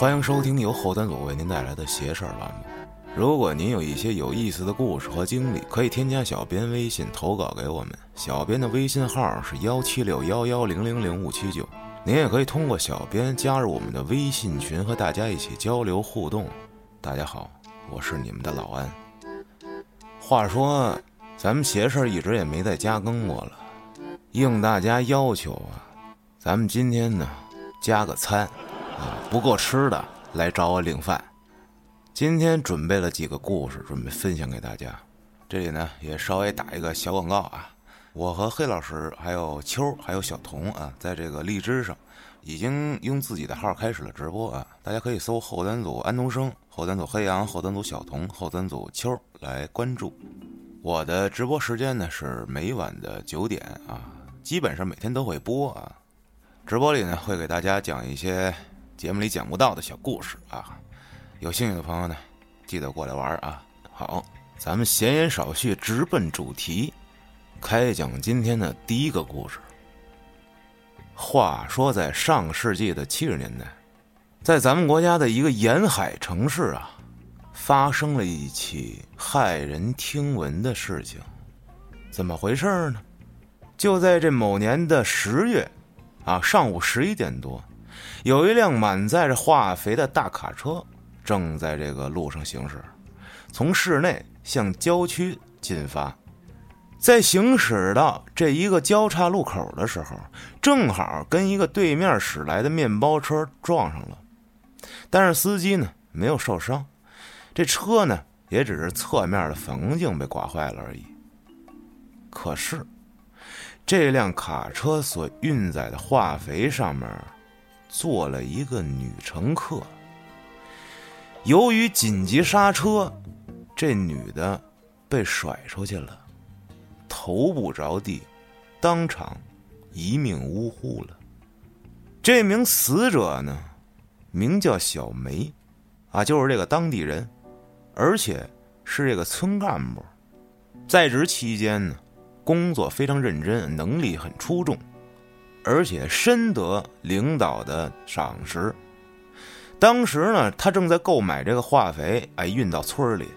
欢迎收听由后端组为您带来的邪事儿栏目。如果您有一些有意思的故事和经历，可以添加小编微信投稿给我们。小编的微信号是幺七六幺幺零零零五七九。您也可以通过小编加入我们的微信群，和大家一起交流互动。大家好，我是你们的老安。话说，咱们邪事儿一直也没再加更过了，应大家要求啊，咱们今天呢加个餐。不够吃的来找我领饭。今天准备了几个故事，准备分享给大家。这里呢也稍微打一个小广告啊，我和黑老师还有秋儿还有小童啊，在这个荔枝上已经用自己的号开始了直播啊，大家可以搜后端组安东升、后端组黑羊、后端组小童、后端组秋儿来关注。我的直播时间呢是每晚的九点啊，基本上每天都会播啊。直播里呢会给大家讲一些。节目里讲不到的小故事啊，有兴趣的朋友呢，记得过来玩啊！好，咱们闲言少叙，直奔主题，开讲今天的第一个故事。话说在上世纪的七十年代，在咱们国家的一个沿海城市啊，发生了一起骇人听闻的事情。怎么回事呢？就在这某年的十月，啊，上午十一点多。有一辆满载着化肥的大卡车，正在这个路上行驶，从市内向郊区进发。在行驶到这一个交叉路口的时候，正好跟一个对面驶来的面包车撞上了。但是司机呢没有受伤，这车呢也只是侧面的反光镜被刮坏了而已。可是，这辆卡车所运载的化肥上面。坐了一个女乘客。由于紧急刹车，这女的被甩出去了，头部着地，当场一命呜呼了。这名死者呢，名叫小梅，啊，就是这个当地人，而且是这个村干部，在职期间呢，工作非常认真，能力很出众。而且深得领导的赏识。当时呢，他正在购买这个化肥，哎，运到村里。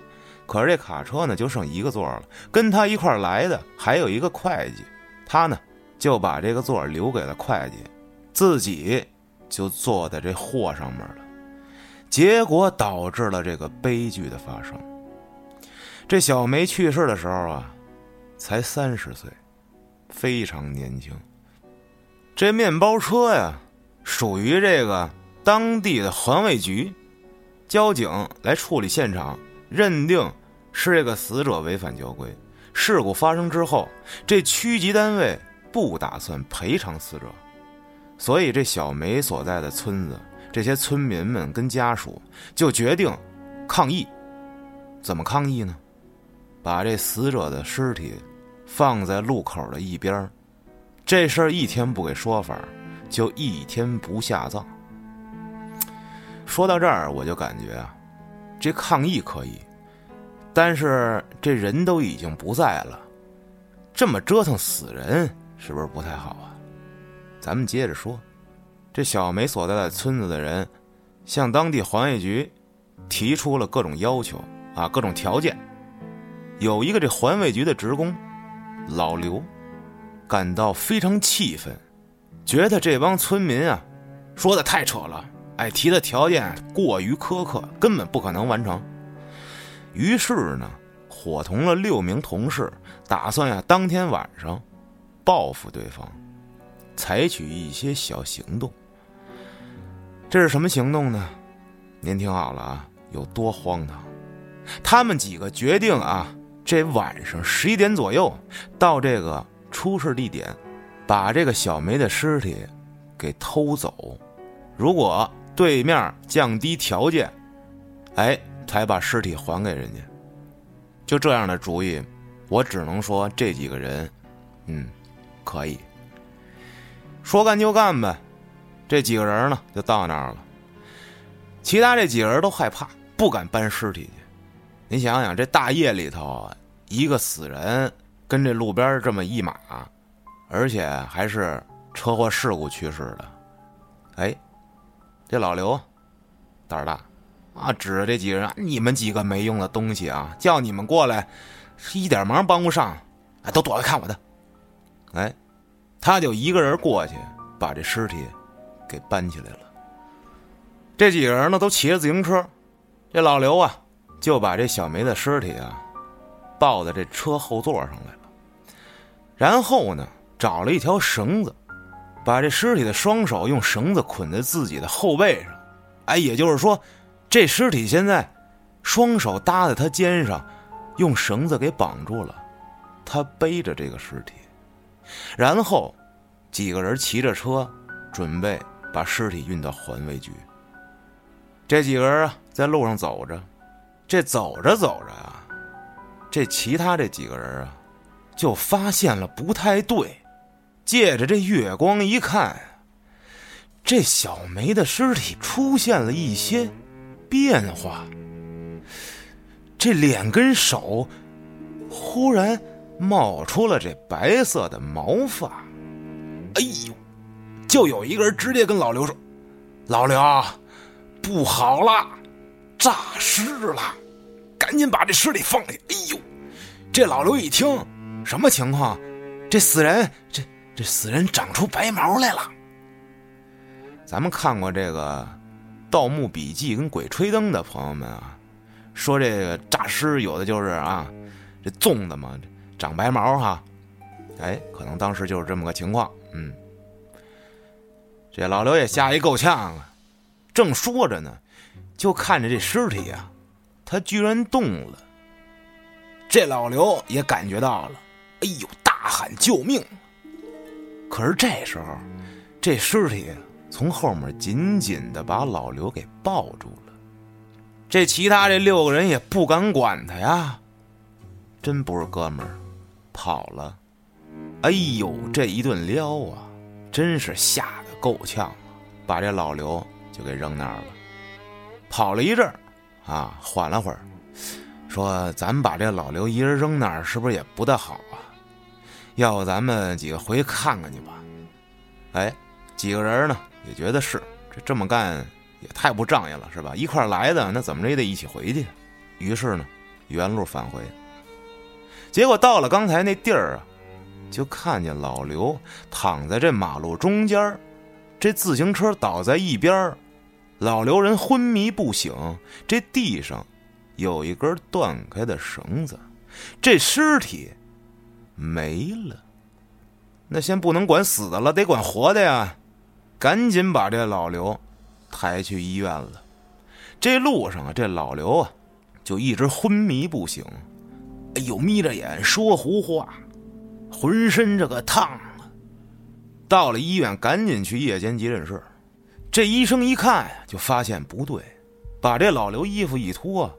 可是这卡车呢，就剩一个座了。跟他一块来的还有一个会计，他呢就把这个座留给了会计，自己就坐在这货上面了。结果导致了这个悲剧的发生。这小梅去世的时候啊，才三十岁，非常年轻。这面包车呀，属于这个当地的环卫局，交警来处理现场，认定是这个死者违反交规。事故发生之后，这区级单位不打算赔偿死者，所以这小梅所在的村子，这些村民们跟家属就决定抗议。怎么抗议呢？把这死者的尸体放在路口的一边这事儿一天不给说法，就一天不下葬。说到这儿，我就感觉啊，这抗议可以，但是这人都已经不在了，这么折腾死人是不是不太好啊？咱们接着说，这小梅所在的村子的人，向当地环卫局提出了各种要求啊，各种条件。有一个这环卫局的职工老刘。感到非常气愤，觉得这帮村民啊，说的太扯了，哎，提的条件过于苛刻，根本不可能完成。于是呢，伙同了六名同事，打算呀，当天晚上报复对方，采取一些小行动。这是什么行动呢？您听好了啊，有多荒唐！他们几个决定啊，这晚上十一点左右到这个。出事地点，把这个小梅的尸体给偷走。如果对面降低条件，哎，才把尸体还给人家。就这样的主意，我只能说这几个人，嗯，可以说干就干呗。这几个人呢，就到那儿了。其他这几个人都害怕，不敢搬尸体去。你想想，这大夜里头，一个死人。跟这路边这么一码，而且还是车祸事故去世的，哎，这老刘胆儿大，啊，指着这几个人，你们几个没用的东西啊，叫你们过来是，一点忙帮不上，哎，都躲开看我的。哎，他就一个人过去，把这尸体给搬起来了。这几个人呢，都骑着自行车，这老刘啊，就把这小梅的尸体啊，抱在这车后座上来了，然后呢，找了一条绳子。把这尸体的双手用绳子捆在自己的后背上，哎，也就是说，这尸体现在双手搭在他肩上，用绳子给绑住了，他背着这个尸体，然后几个人骑着车，准备把尸体运到环卫局。这几个人啊，在路上走着，这走着走着啊，这其他这几个人啊，就发现了不太对。借着这月光一看，这小梅的尸体出现了一些变化。这脸跟手忽然冒出了这白色的毛发。哎呦！就有一个人直接跟老刘说：“老刘，不好了，诈尸了，赶紧把这尸体放下！”哎呦！这老刘一听，什么情况？这死人这……这死人长出白毛来了。咱们看过这个《盗墓笔记》跟《鬼吹灯》的朋友们啊，说这个诈尸有的就是啊，这粽子嘛长白毛哈，哎，可能当时就是这么个情况。嗯，这老刘也吓一够呛啊，正说着呢，就看着这尸体呀，他居然动了。这老刘也感觉到了，哎呦，大喊救命！可是这时候，这尸体从后面紧紧的把老刘给抱住了。这其他这六个人也不敢管他呀，真不是哥们儿，跑了。哎呦，这一顿撩啊，真是吓得够呛，把这老刘就给扔那儿了。跑了一阵儿，啊，缓了会儿，说：“咱把这老刘一人扔那儿，是不是也不大好啊？”要不咱们几个回去看看去吧？哎，几个人呢也觉得是这这么干也太不仗义了，是吧？一块来的，那怎么着也得一起回去。于是呢，原路返回。结果到了刚才那地儿啊，就看见老刘躺在这马路中间这自行车倒在一边老刘人昏迷不醒，这地上有一根断开的绳子，这尸体。没了，那先不能管死的了，得管活的呀！赶紧把这老刘抬去医院了。这路上啊，这老刘啊就一直昏迷不醒，哎呦，眯着眼说胡话，浑身这个烫啊！到了医院，赶紧去夜间急诊室。这医生一看，就发现不对，把这老刘衣服一脱，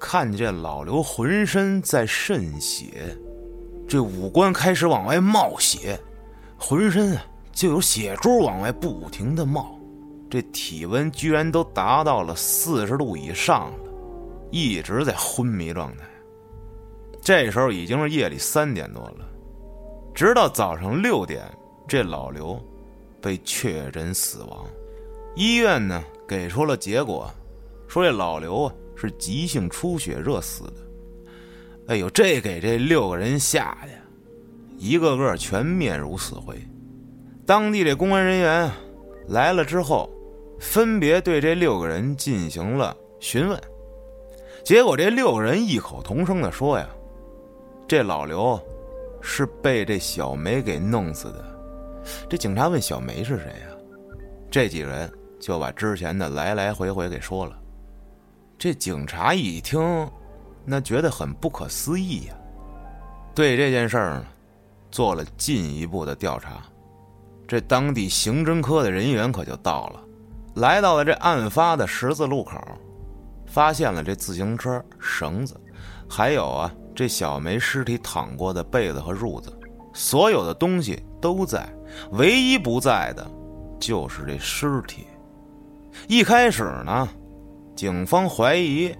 看见老刘浑身在渗血。这五官开始往外冒血，浑身啊就有血珠往外不停的冒，这体温居然都达到了四十度以上了，一直在昏迷状态。这时候已经是夜里三点多了，直到早上六点，这老刘被确诊死亡。医院呢给出了结果，说这老刘啊是急性出血热死的。哎呦，这给这六个人吓的，一个个全面如死灰。当地这公安人员来了之后，分别对这六个人进行了询问。结果这六个人异口同声的说：“呀，这老刘是被这小梅给弄死的。”这警察问小梅是谁呀？这几个人就把之前的来来回回给说了。这警察一听。那觉得很不可思议呀，对这件事儿，做了进一步的调查。这当地刑侦科的人员可就到了，来到了这案发的十字路口，发现了这自行车、绳子，还有啊这小梅尸体躺过的被子和褥子，所有的东西都在，唯一不在的，就是这尸体。一开始呢，警方怀疑。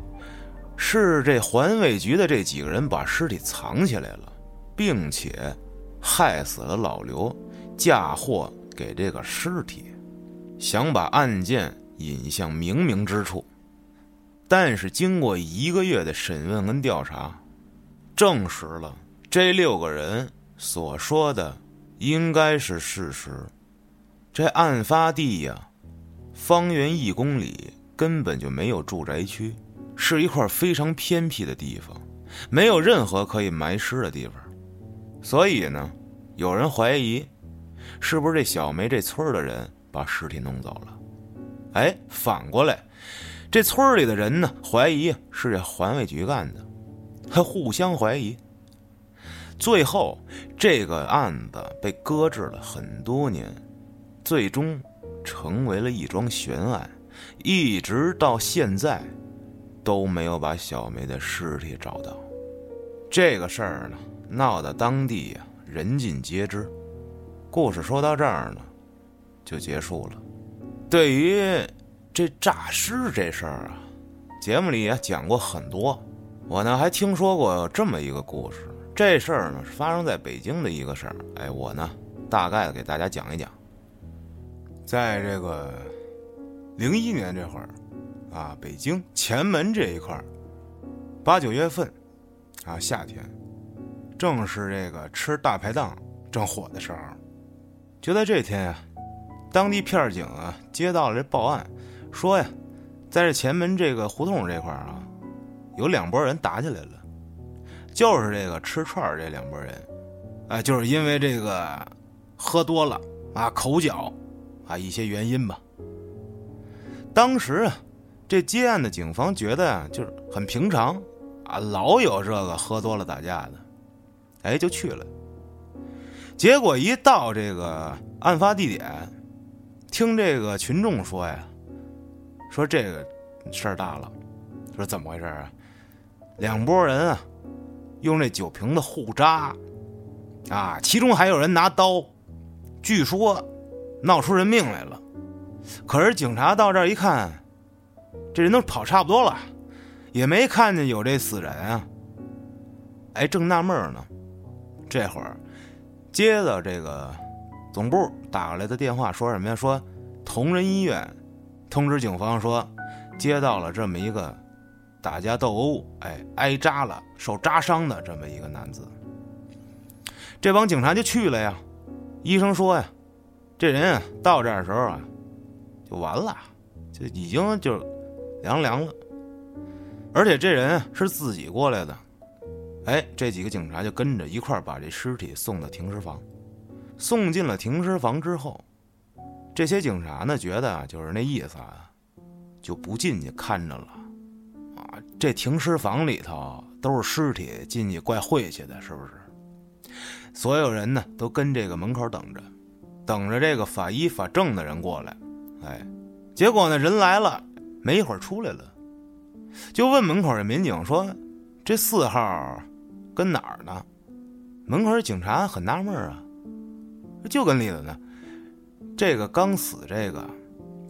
是这环卫局的这几个人把尸体藏起来了，并且害死了老刘，嫁祸给这个尸体，想把案件引向冥冥之处。但是经过一个月的审问跟调查，证实了这六个人所说的应该是事实。这案发地呀，方圆一公里根本就没有住宅区，是一块非常偏僻的地方，没有任何可以埋尸的地方。所以呢，有人怀疑，是不是这小梅这村的人把尸体弄走了？哎，反过来。这村里的人呢，怀疑是这环卫局干的，还互相怀疑。最后，这个案子被搁置了很多年，最终成为了一桩悬案，一直到现在都没有把小梅的尸体找到。这个事儿呢，闹得当地呀人尽皆知。故事说到这儿呢，就结束了。对于。这诈尸这事儿啊，节目里也讲过很多。我呢还听说过这么一个故事。这事儿呢是发生在北京的一个事儿。哎，我呢大概的给大家讲一讲。在这个零一年这会儿，啊，北京前门这一块儿，八九月份，啊，夏天，正是这个吃大排档正火的时候。就在这天啊，当地片警啊接到了这报案。说呀，在这前门这个胡同这块儿啊，有两拨人打起来了，就是这个吃串儿这两拨人，哎，就是因为这个喝多了啊，口角啊一些原因吧。当时啊，这接案的警方觉得啊，就是很平常啊，老有这个喝多了打架的，哎，就去了。结果一到这个案发地点，听这个群众说呀。说这个事儿大了，说怎么回事啊？两拨人啊，用这酒瓶子互扎，啊，其中还有人拿刀，据说闹出人命来了。可是警察到这儿一看，这人都跑差不多了，也没看见有这死人啊。哎，正纳闷呢，这会儿接到这个总部打过来的电话，说什么呀？说同仁医院。通知警方说，接到了这么一个打架斗殴，哎，挨扎了、受扎伤的这么一个男子。这帮警察就去了呀。医生说呀，这人啊到这儿时候啊，就完了，就已经就凉凉了。而且这人是自己过来的。哎，这几个警察就跟着一块把这尸体送到停尸房。送进了停尸房之后。这些警察呢，觉得啊就是那意思啊，就不进去看着了，啊，这停尸房里头都是尸体，进去怪晦气的，是不是？所有人呢都跟这个门口等着，等着这个法医法证的人过来。哎，结果呢人来了，没一会儿出来了，就问门口的民警说：“这四号跟哪儿呢？”门口的警察很纳闷啊，就跟里头呢。这个刚死这个，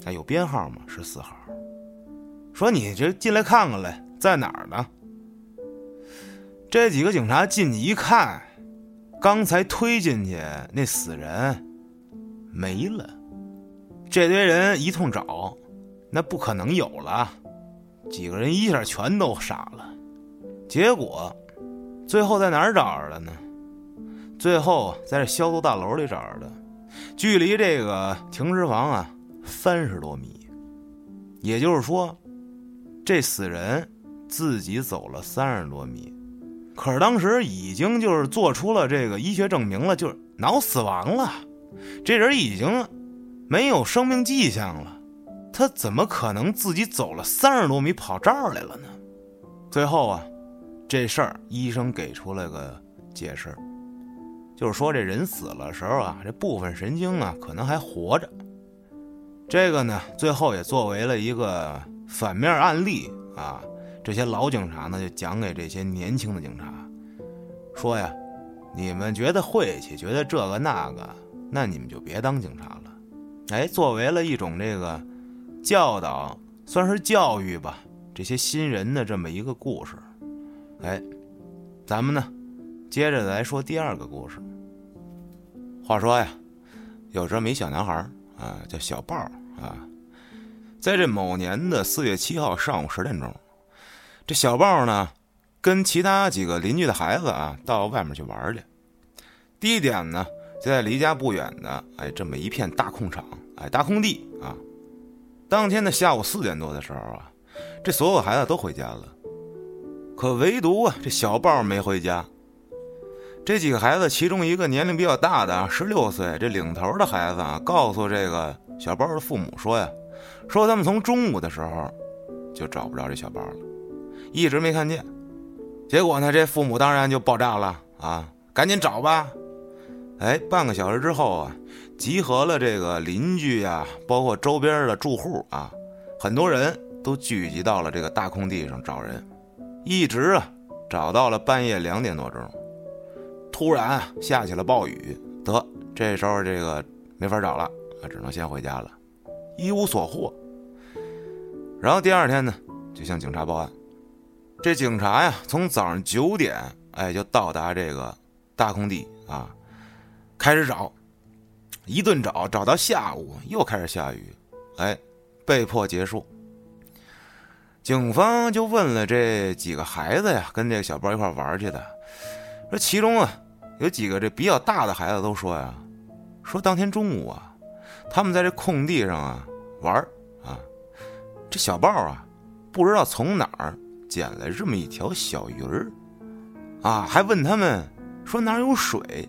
哎，有编号吗？是四号。说你这进来看看来，在哪儿呢？这几个警察进去一看，刚才推进去那死人没了。这堆人一通找，那不可能有了。几个人一下全都傻了。结果最后在哪儿找着的呢？最后在这消毒大楼里找着的。距离这个停尸房啊三十多米，也就是说，这死人自己走了三十多米，可是当时已经就是做出了这个医学证明了，就是脑死亡了，这人已经没有生命迹象了，他怎么可能自己走了三十多米跑这儿来了呢？最后啊，这事儿医生给出了个解释。就是说，这人死了时候啊，这部分神经啊可能还活着。这个呢，最后也作为了一个反面案例啊。这些老警察呢，就讲给这些年轻的警察，说呀，你们觉得晦气，觉得这个那个，那你们就别当警察了。哎，作为了一种这个教导，算是教育吧，这些新人的这么一个故事。哎，咱们呢？接着来说第二个故事。话说呀，有这么一小男孩啊，叫小豹啊，在这某年的四月七号上午十点钟，这小豹呢，跟其他几个邻居的孩子啊，到外面去玩去。地点呢，就在离家不远的哎这么一片大空场，哎大空地啊。当天的下午四点多的时候啊，这所有孩子都回家了，可唯独啊这小豹没回家。这几个孩子，其中一个年龄比较大的啊，十六岁，这领头的孩子啊，告诉这个小豹的父母说呀。说他们从中午的时候就找不着这小包了，一直没看见。结果呢，这父母当然就爆炸了啊！赶紧找吧！哎，半个小时之后啊，集合了这个邻居呀，包括周边的住户啊，很多人都聚集到了这个大空地上找人，一直啊找到了半夜两点多钟。突然下起了暴雨，得这时候这个没法找了啊，只能先回家了。一无所获，然后第二天呢，就向警察报案。这警察呀，从早上九点，哎，就到达这个大空地啊，开始找，一顿找，找到下午又开始下雨，哎，被迫结束。警方就问了这几个孩子呀，跟这个小包一块玩去的，说其中啊，有几个这比较大的孩子都说呀，说当天中午啊。他们在这空地上啊玩啊，这小豹啊，不知道从哪儿捡来这么一条小鱼儿，啊，还问他们说哪有水，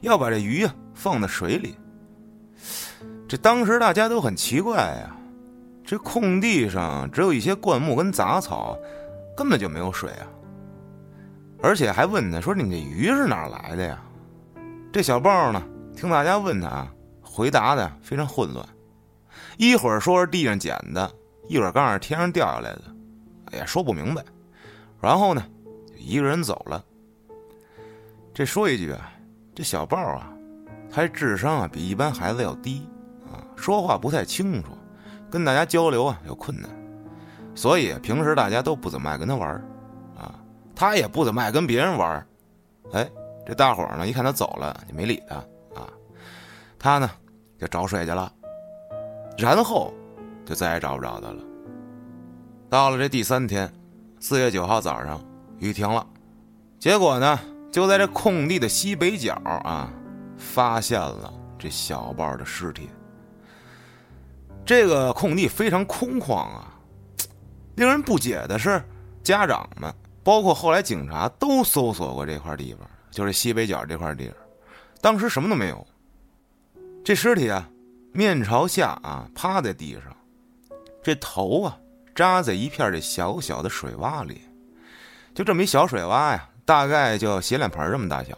要把这鱼啊放在水里。这当时大家都很奇怪呀，这空地上只有一些灌木跟杂草，根本就没有水啊。而且还问他说：“你这鱼是哪来的呀？”这小豹呢，听大家问他啊。回答的非常混乱，一会儿说是地上捡的，一会儿刚是天上掉下来的，哎呀，说不明白。然后呢，就一个人走了。这说一句啊，这小豹啊，他智商啊比一般孩子要低，说话不太清楚，跟大家交流啊有困难，所以平时大家都不怎么爱跟他玩啊，他也不怎么爱跟别人玩哎，这大伙呢一看他走了，就没理他啊，他呢。就找水去了，然后就再也找不着他了。到了这第三天，四月九号早上，雨停了，结果呢，就在这空地的西北角啊，发现了这小豹的尸体。这个空地非常空旷啊，令人不解的是，家长们包括后来警察都搜索过这块地方，就是西北角这块地方，当时什么都没有。这尸体啊，面朝下啊，趴在地上，这头啊扎在一片这小小的水洼里，就这么一小水洼呀，大概就洗脸盆这么大小。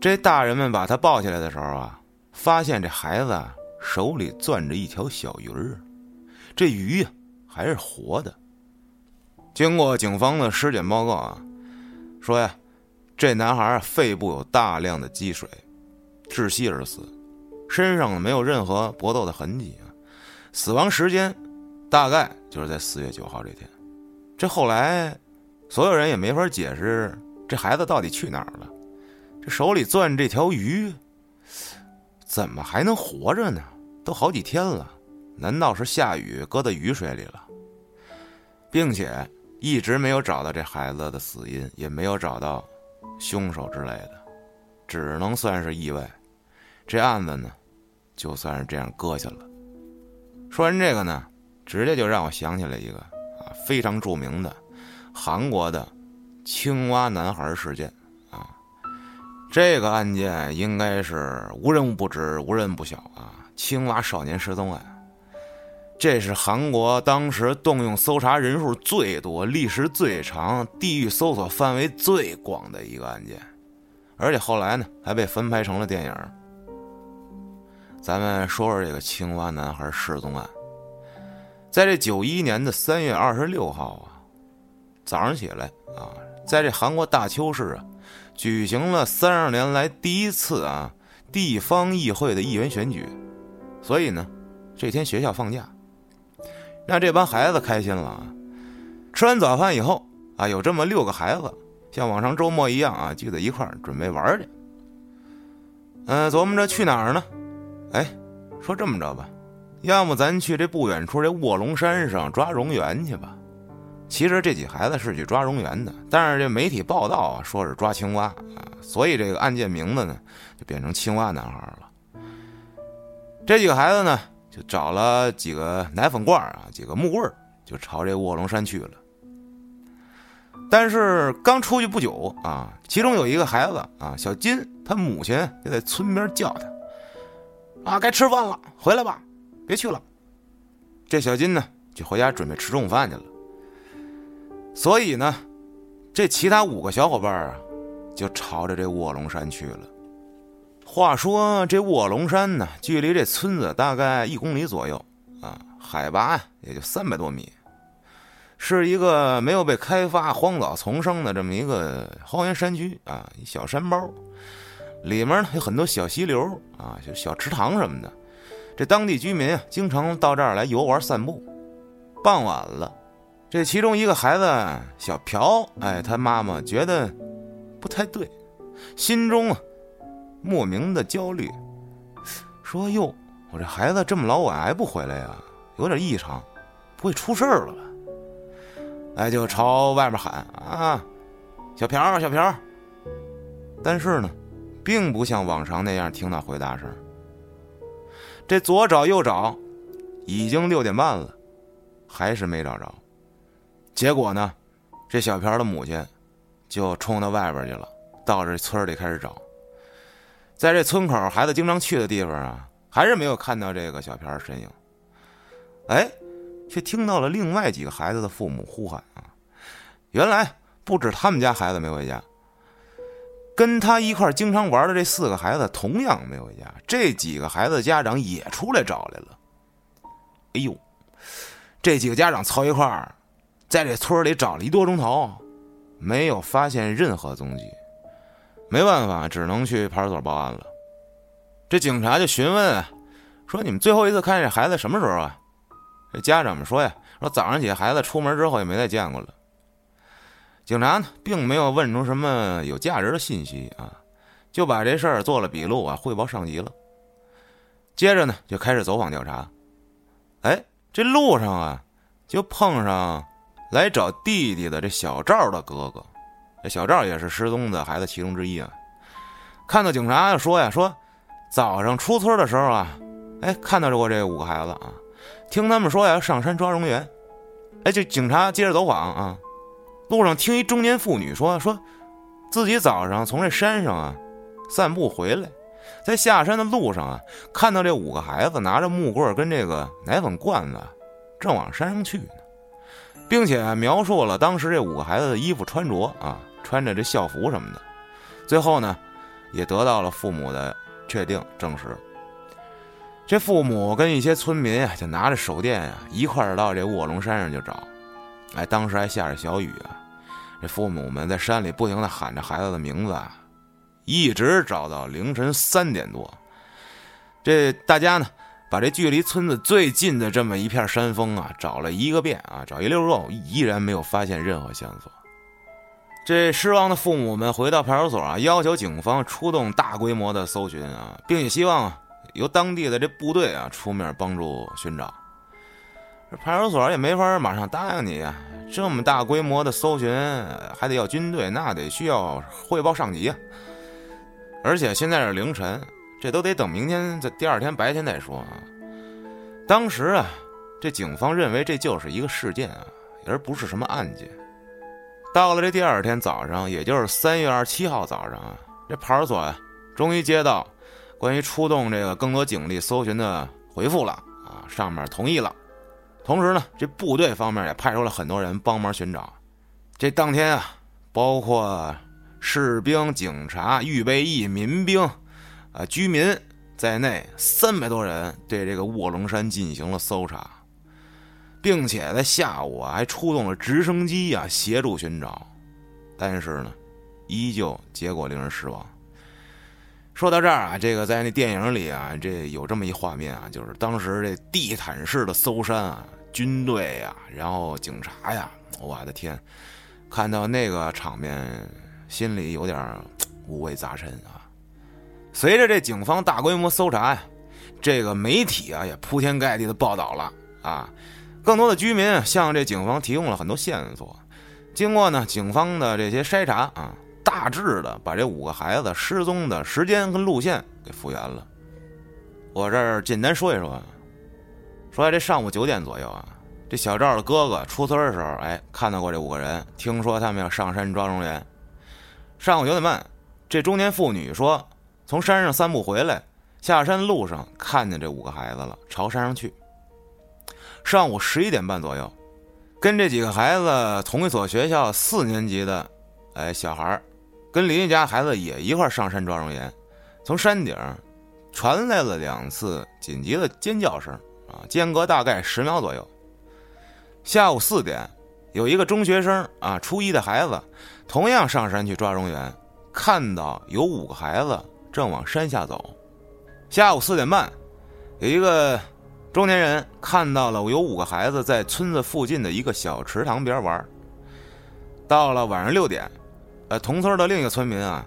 这大人们把他抱起来的时候啊，发现这孩子手里攥着一条小鱼儿，这鱼呀还是活的。经过警方的尸检报告啊，说呀，这男孩肺部有大量的积水。窒息而死，身上没有任何搏斗的痕迹啊！死亡时间大概就是在四月九号这天。这后来，所有人也没法解释这孩子到底去哪儿了。这手里攥这条鱼，怎么还能活着呢？都好几天了，难道是下雨搁在雨水里了？并且一直没有找到这孩子的死因，也没有找到凶手之类的，只能算是意外。这案子呢，就算是这样搁下了。说完这个呢，直接就让我想起来一个啊非常著名的韩国的青蛙男孩事件。这个案件应该是无人不知、无人不晓啊。青蛙少年失踪案，这是韩国当时动用搜查人数最多、历时最长、地域搜索范围最广的一个案件，而且后来呢还被翻拍成了电影。咱们说说这个青蛙男孩失踪案。在这九一年的三月二十六号啊，早上起来啊，在这韩国大邱市啊，举行了三十年来第一次啊地方议会的议员选举，所以呢，这天学校放假，让这帮孩子开心了啊。吃完早饭以后啊，有这么六个孩子，像往常周末一样啊，聚在一块儿准备玩去。嗯，琢磨着去哪儿呢？哎，说这么着吧，要么咱去这不远处这卧龙山上抓蝾螈去吧。其实这几孩子是去抓蝾螈的，但是这媒体报道啊说是抓青蛙啊，所以这个案件名字呢就变成青蛙男孩了。这几个孩子呢就找了几个奶粉罐啊，几个木棍就朝这卧龙山去了。但是刚出去不久啊，其中有一个孩子啊，小金，他母亲就在村边叫他啊，该吃饭了，回来吧，别去了。这小金呢就回家准备吃中午饭去了。所以呢，这其他五个小伙伴啊，就朝着这卧龙山去了。话说这卧龙山呢，距离这村子大概一公里左右啊，海拔也就三百多米，是一个没有被开发、荒草丛生的这么一个荒原山区啊，一小山包，里面呢有很多小溪流啊，就小池塘什么的。这当地居民啊，经常到这儿来游玩散步。傍晚了。这其中一个孩子小朴，哎，他妈妈觉得不太对，心中啊莫名的焦虑，说：“哟，我这孩子这么老晚还不回来呀，有点异常，不会出事儿了吧？”哎，就朝外面喊：“啊，小朴，小朴！”但是呢，并不像往常那样听到回答声。这左找右找，已经六点半了，还是没找着。结果呢，这小朴的母亲就冲到外边去了，到这村里开始找。在这村口孩子经常去的地方啊，还是没有看到这个小朴的身影。哎，却听到了另外几个孩子的父母呼喊啊！原来不止他们家孩子没回家，跟他一块经常玩的这四个孩子同样没回家。这几个孩子家长也出来找来了。哎呦，这几个家长凑一块儿。在这村里找了一多钟头，没有发现任何踪迹，没办法，只能去派出所报案了。这警察就询问啊说：“你们最后一次看见这孩子什么时候啊？”这家长们说：“呀，说早上起孩子出门之后也没再见过了。”警察呢，并没有问出什么有价值的信息啊，就把这事儿做了笔录啊，汇报上级了。接着呢，就开始走访调查。哎，这路上啊，就碰上。来找弟弟的这小赵的哥哥，这小赵也是失踪的孩子其中之一啊。看到警察说呀，说早上出村的时候啊，哎，看到过这五个孩子啊，听他们说呀上山抓蝾螈，哎，这警察接着走访啊，路上听一中年妇女说，说自己早上从这山上啊散步回来，在下山的路上啊，看到这五个孩子拿着木棍跟这个奶粉罐子，正往山上去。并且描述了当时这五个孩子的衣服穿着啊，穿着这校服什么的。最后呢，也得到了父母的确定证实。这父母跟一些村民啊，就拿着手电啊，一块儿到这卧龙山上就找。哎，当时还下着小雨啊，这父母们在山里不停的喊着孩子的名字啊，一直找到凌晨三点多。这大家呢？把这距离村子最近的这么一片山峰啊，找了一个遍啊，找一溜肉，依然没有发现任何线索。这失望的父母们回到派出所啊，要求警方出动大规模的搜寻啊，并且希望由当地的这部队啊出面帮助寻找。派出所也没法马上答应你啊，这么大规模的搜寻还得要军队，那得需要汇报上级啊。而且现在是凌晨。这都得等明天，在第二天白天再说啊。当时啊，这警方认为这就是一个事件啊，而不是什么案件。到了这第二天早上，也就是三月二十七号早上啊，这派出所啊，终于接到关于出动这个更多警力搜寻的回复了啊，上面同意了。同时呢，这部队方面也派出了很多人帮忙寻找。这当天啊，包括士兵、警察、预备役、民兵。啊，居民在内三百多人对这个卧龙山进行了搜查，并且在下午啊还出动了直升机啊协助寻找，但是呢，依旧结果令人失望。说到这儿啊，这个在那电影里啊，这有这么一画面啊，就是当时这地毯式的搜山啊，军队呀，然后警察呀，我的天，看到那个场面，心里有点五味杂陈啊。随着这警方大规模搜查呀，这个媒体啊也铺天盖地的报道了啊，更多的居民向这警方提供了很多线索。经过呢警方的这些筛查啊，大致的把这五个孩子失踪的时间跟路线给复原了。我这儿简单说一说，说在这上午九点左右啊，这小赵的哥哥出村的时候，哎，看到过这五个人，听说他们要上山抓蝾螈。上午九点半，这中年妇女说从山上散步回来。下山路上看见这五个孩子了，朝山上去。上午十一点半左右，跟这几个孩子同一所学校四年级的，哎，小孩跟邻居家孩子也一块上山抓蝾螈。从山顶传来了两次紧急的尖叫声，啊，间隔大概十秒左右。下午四点，有一个中学生啊，初一的孩子，同样上山去抓蝾螈，看到有五个孩子正往山下走。下午四点半，有一个中年人看到了有五个孩子在村子附近的一个小池塘边玩。到了晚上六点，呃，同村的另一个村民啊，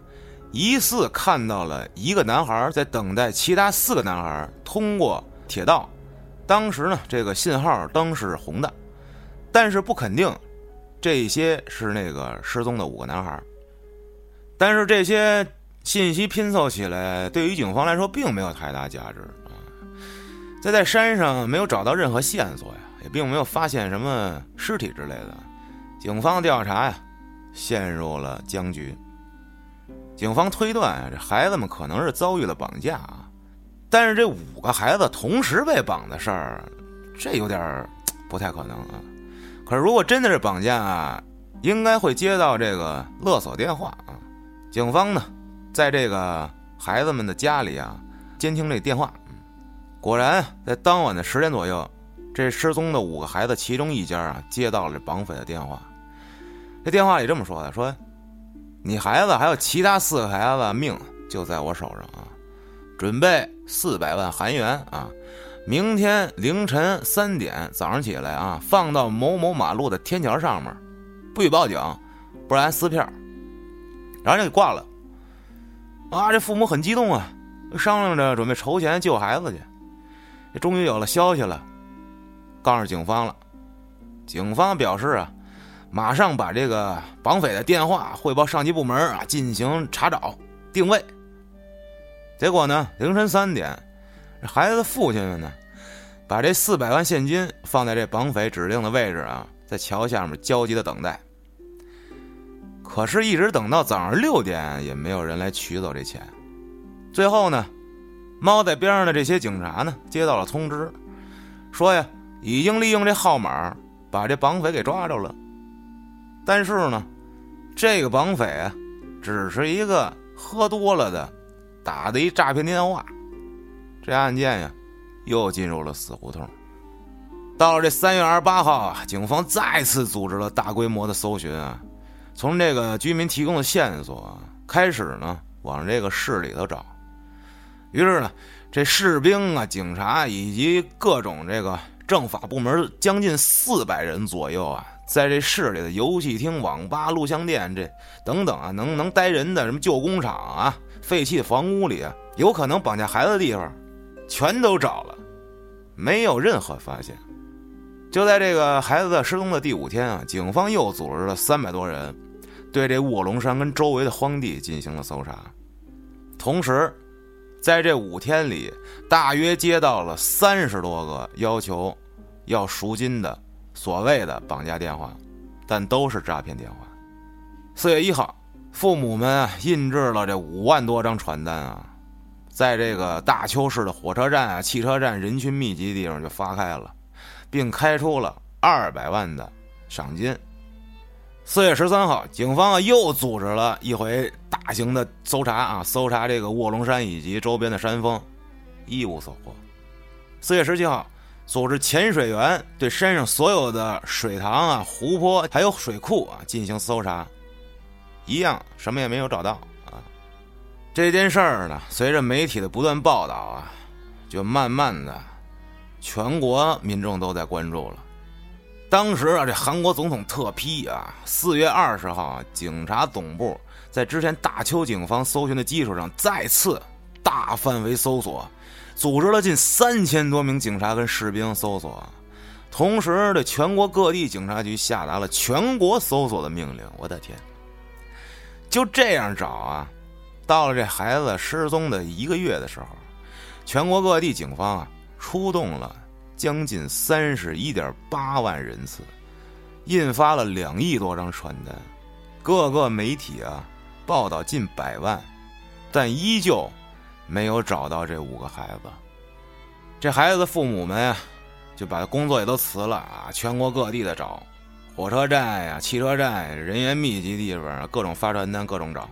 疑似看到了一个男孩在等待其他四个男孩通过铁道。当时呢，这个信号灯是红的，但是不肯定这些是那个失踪的五个男孩。但是这些。信息拼凑起来，对于警方来说并没有太大价值啊。在在山上没有找到任何线索呀，也并没有发现什么尸体之类的。警方调查呀，陷入了僵局。警方推断啊，这孩子们可能是遭遇了绑架啊。但是这五个孩子同时被绑的事儿，这有点不太可能啊。可是如果真的是绑架啊，应该会接到这个勒索电话啊。警方呢？在这个孩子们的家里啊，监听这电话，果然在当晚的十点左右，这失踪的五个孩子其中一家啊接到了这绑匪的电话。这电话里这么说的：“说你孩子还有其他四个孩子命就在我手上啊，准备四百万韩元啊，明天凌晨三点早上起来啊，放到某某马路的天桥上面，不许报警，不然撕票。”然后就给挂了。啊！这父母很激动啊，商量着准备筹钱救孩子去。终于有了消息了，告诉警方了。警方表示啊，马上把这个绑匪的电话汇报上级部门啊，进行查找定位。结果呢，凌晨三点，孩子的父亲们呢，把这四百万现金放在这绑匪指定的位置啊，在桥下面焦急的等待。可是，一直等到早上六点，也没有人来取走这钱。最后呢，猫在边上的这些警察呢，接到了通知，说呀，已经利用这号码把这绑匪给抓着了。但是呢，这个绑匪啊，只是一个喝多了的打的一诈骗电话。这案件呀，又进入了死胡同。到了这三月二十八号啊，警方再次组织了大规模的搜寻啊。从这个居民提供的线索开始呢，往这个市里头找。于是呢，这士兵啊、警察以及各种这个政法部门将近四百人左右啊，在这市里的游戏厅、网吧、录像店这等等啊，能能待人的什么旧工厂啊、废弃房屋里啊，有可能绑架孩子的地方，全都找了，没有任何发现。就在这个孩子失踪的第五天啊，警方又组织了三百多人，对这卧龙山跟周围的荒地进行了搜查。同时，在这五天里，大约接到了三十多个要求要赎金的所谓的绑架电话，但都是诈骗电话。四月一号，父母们印制了这五万多张传单啊，在这个大邱市的火车站啊、汽车站人群密集地方就发开了。并开出了二百万的赏金。四月十三号，警方啊又组织了一回大型的搜查啊，搜查这个卧龙山以及周边的山峰，一无所获。四月十七号，组织潜水员对山上所有的水塘啊、湖泊还有水库啊进行搜查，一样什么也没有找到啊。这件事儿呢，随着媒体的不断报道啊，就慢慢的。全国民众都在关注了。当时啊，这韩国总统特批啊，四月二十号，警察总部在之前大邱警方搜寻的基础上，再次大范围搜索，组织了近三千多名警察跟士兵搜索，同时对全国各地警察局下达了全国搜索的命令。我的天！就这样找啊，到了这孩子失踪的一个月的时候，全国各地警方啊出动了将近三十一点八万人次，印发了两亿多张传单，各个媒体啊报道近百万，但依旧没有找到这五个孩子。这孩子的父母们呀，就把工作也都辞了啊，全国各地的找。火车站呀，汽车站，人员密集地方，各种发传单，各种找。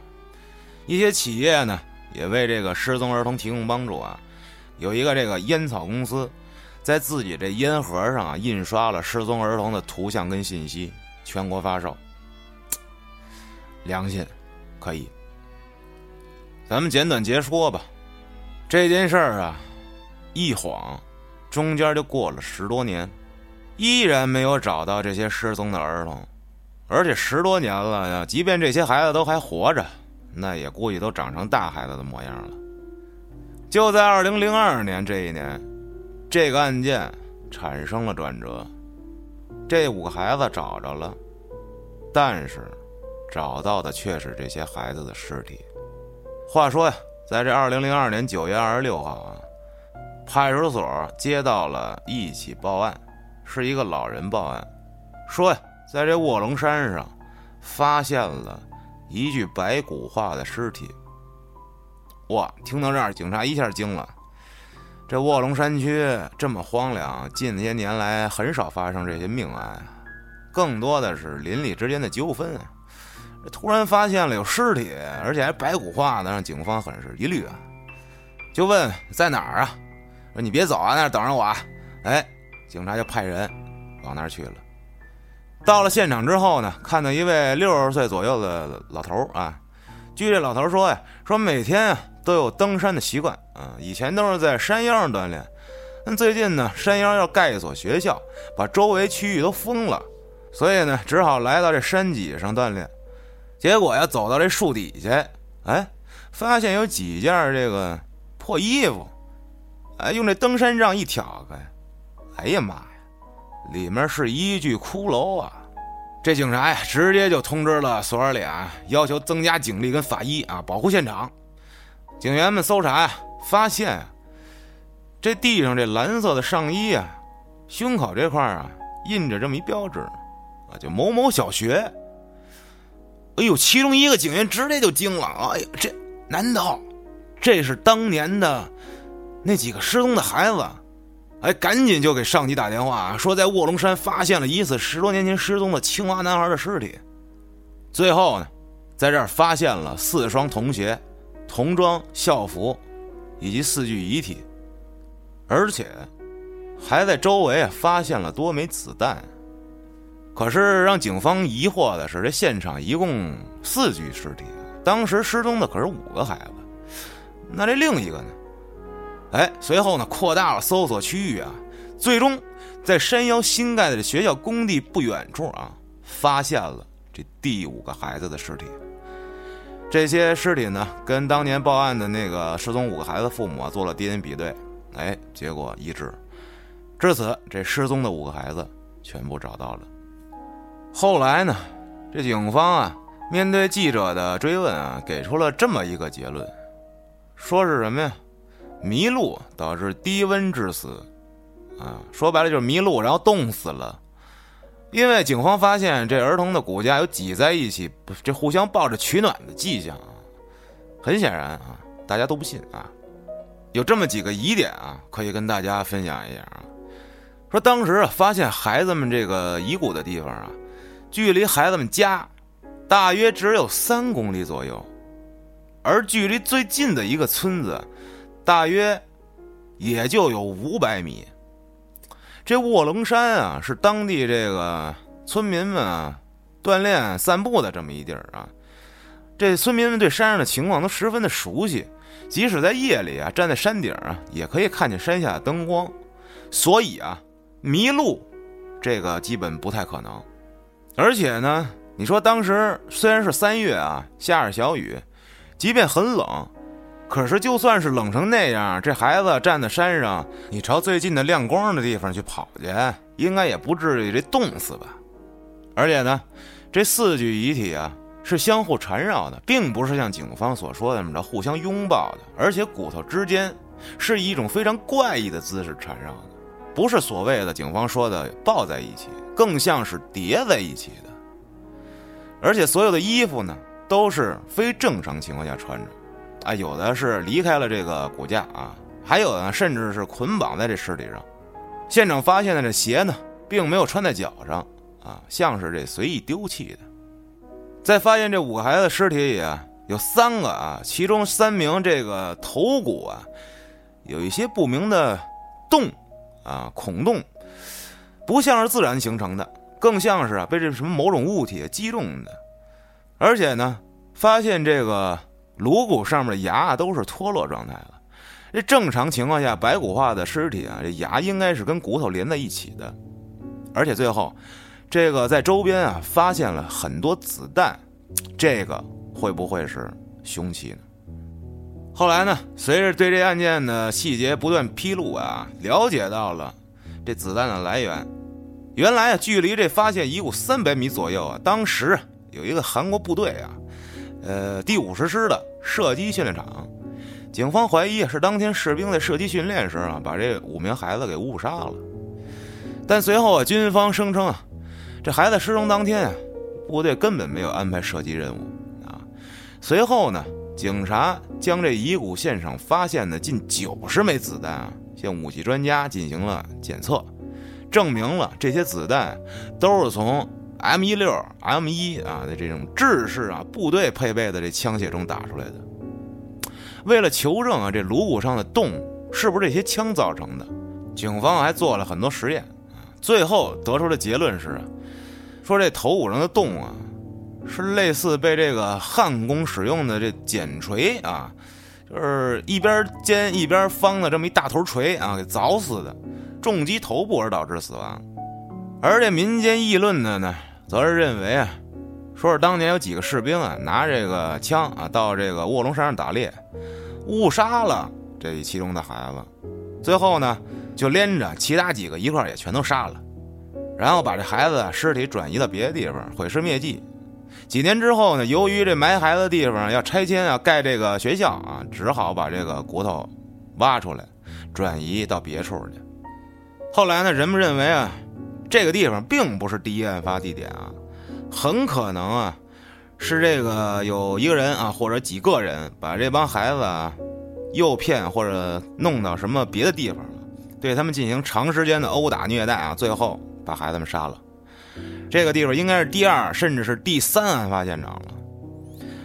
一些企业呢，也为这个失踪儿童提供帮助啊。有一个这个烟草公司，在自己这烟盒上啊，印刷了失踪儿童的图像跟信息，全国发售。良心，可以。咱们简短截说吧。这件事儿啊，一晃，中间就过了十多年。依然没有找到这些失踪的儿童，而且十多年了呀，即便这些孩子都还活着，那也估计都长成大孩子的模样了。就在二零零二年这一年，这个案件产生了转折，这五个孩子找着了，但是找到的却是这些孩子的尸体。话说呀，在这二零零二年九月二十六号啊，派出所接到了一起报案。是一个老人报案，说呀，在这卧龙山上发现了一具白骨化的尸体。哇！听到这儿，警察一下惊了。这卧龙山区这么荒凉，近些年来很少发生这些命案，更多的是邻里之间的纠纷。突然发现了有尸体，而且还白骨化的，让警方很是疑虑啊。就问在哪儿啊？说你别走啊，那儿等着我啊。哎。警察就派人往那儿去了。到了现场之后呢，看到一位六十岁左右的老头儿啊。据这老头说呀，说每天都有登山的习惯啊，以前都是在山腰上锻炼。那最近呢，山腰要盖一所学校，把周围区域都封了，所以呢，只好来到这山脊上锻炼。结果呀，走到这树底下，哎，发现有几件这个破衣服，哎，用这登山杖一挑开。哎呀妈呀！里面是一具骷髅啊！这警察呀，直接就通知了所里啊，要求增加警力跟法医啊，保护现场。警员们搜查呀，发现这地上这蓝色的上衣啊，胸口这块啊，印着这么一标志啊，就某某小学。哎呦，其中一个警员直接就惊了，哎呀，这难道这是当年的那几个失踪的孩子？哎，赶紧就给上级打电话，说在卧龙山发现了疑似十多年前失踪的青蛙男孩的尸体。最后呢，在这儿发现了四双童鞋、童装、校服，以及四具遗体，而且还在周围啊发现了多枚子弹。可是让警方疑惑的是，这现场一共四具尸体，当时失踪的可是五个孩子，那这另一个呢？哎，随后呢，扩大了搜索区域啊，最终在山腰新盖的学校工地不远处啊，发现了这第五个孩子的尸体。这些尸体呢，跟当年报案的那个失踪五个孩子父母啊做了 DNA 比对，哎，结果一致。至此，这失踪的五个孩子全部找到了。后来呢，这警方啊，面对记者的追问啊，给出了这么一个结论，说是什么呀？迷路导致低温致死，啊，说白了就是迷路，然后冻死了。因为警方发现这儿童的骨架有挤在一起，这互相抱着取暖的迹象啊。很显然啊，大家都不信啊。有这么几个疑点啊，可以跟大家分享一下啊。说当时啊，发现孩子们这个遗骨的地方啊，距离孩子们家大约只有三公里左右，而距离最近的一个村子。大约也就有五百米。这卧龙山啊，是当地这个村民们啊锻炼散步的这么一地儿啊。这村民们对山上的情况都十分的熟悉，即使在夜里啊，站在山顶啊，也可以看见山下的灯光。所以啊，迷路这个基本不太可能。而且呢，你说当时虽然是三月啊，下着小雨，即便很冷。可是就算是冷成那样，这孩子站在山上，你朝最近的亮光的地方去跑去，应该也不至于这冻死吧？而且呢，这四具遗体啊是相互缠绕的，并不是像警方所说的那么着互相拥抱的，而且骨头之间是以一种非常怪异的姿势缠绕的，不是所谓的警方说的抱在一起，更像是叠在一起的。而且所有的衣服呢，都是非正常情况下穿着，啊，有的是离开了这个骨架啊，还有呢，甚至是捆绑在这尸体上。现场发现的这鞋呢，并没有穿在脚上，啊，像是这随意丢弃的。在发现这五个孩子尸体里啊，有三个啊，其中三名这个头骨啊，有一些不明的洞，啊，孔洞，不像是自然形成的。更像是啊被这什么某种物体击中的，而且呢，发现这个颅骨上面的牙都是脱落状态了。这正常情况下，白骨化的尸体啊，这牙应该是跟骨头连在一起的。而且最后，这个在周边啊发现了很多子弹，这个会不会是凶器呢？后来呢，随着对这案件的细节不断披露啊，了解到了这子弹的来源。原来啊，距离这发现遗物三百米左右啊，当时有一个韩国部队啊，呃，第五十师的射击训练场，警方怀疑是当天士兵在射击训练时啊，把这五名孩子给误杀了。但随后啊，军方声称啊，这孩子失踪当天啊，部队根本没有安排射击任务啊。随后呢，警察将这遗骨现场发现的近九十枚子弹啊，向武器专家进行了检测。证明了这些子弹都是从 M 一六、M 一啊的这种制式啊部队配备的这枪械中打出来的。为了求证啊这颅骨上的洞是不是这些枪造成的，警方还做了很多实验最后得出的结论是，说这头骨上的洞啊是类似被这个焊工使用的这剪锤啊，就是一边尖一边方的这么一大头锤啊给凿死的。重击头部而导致死亡，而这民间议论的呢，则是认为啊，说是当年有几个士兵啊，拿这个枪啊，到这个卧龙山上打猎，误杀了这其中的孩子，最后呢，就连着其他几个一块也全都杀了，然后把这孩子尸体转移到别的地方毁尸灭迹。几年之后呢，由于这埋孩子的地方要拆迁啊，盖这个学校啊，只好把这个骨头挖出来，转移到别处去。后来呢，人们认为啊，这个地方并不是第一案发地点啊，很可能啊，是这个有一个人啊，或者几个人把这帮孩子啊诱骗或者弄到什么别的地方了，对他们进行长时间的殴打虐待啊，最后把孩子们杀了。这个地方应该是第二甚至是第三案发现场了，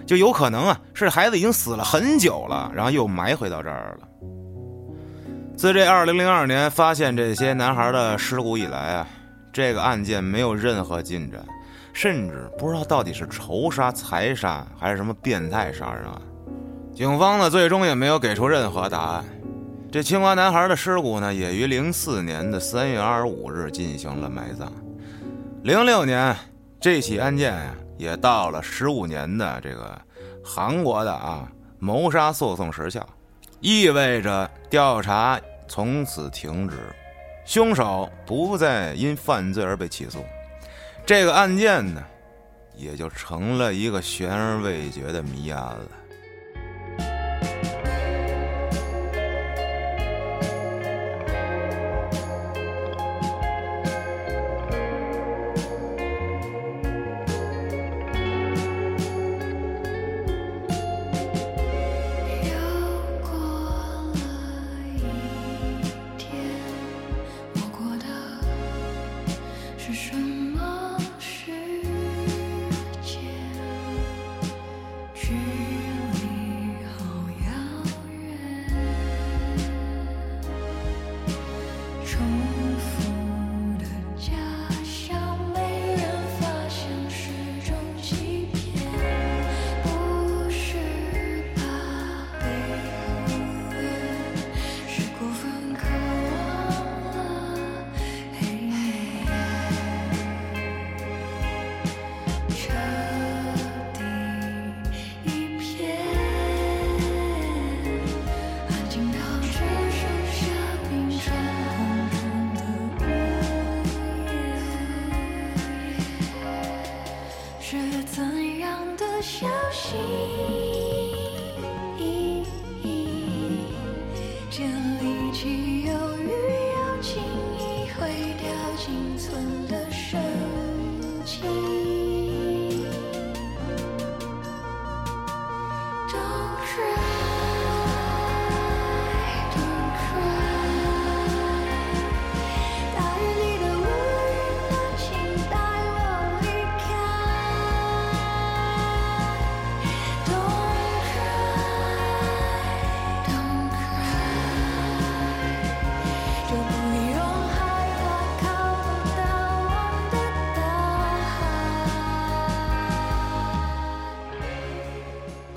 就有可能啊，是孩子已经死了很久了，然后又埋回到这儿了。自这二零零二年发现这些男孩的尸骨以来啊，这个案件没有任何进展，甚至不知道到底是仇杀、财杀还是什么变态杀人案。警方呢，最终也没有给出任何答案。这清华男孩的尸骨呢，也于零四年的三月二十五日进行了埋葬。零六年，这起案件呀，也到了十五年的这个韩国的啊谋杀诉讼时效。意味着调查从此停止，凶手不再因犯罪而被起诉，这个案件呢，也就成了一个悬而未决的谜案了。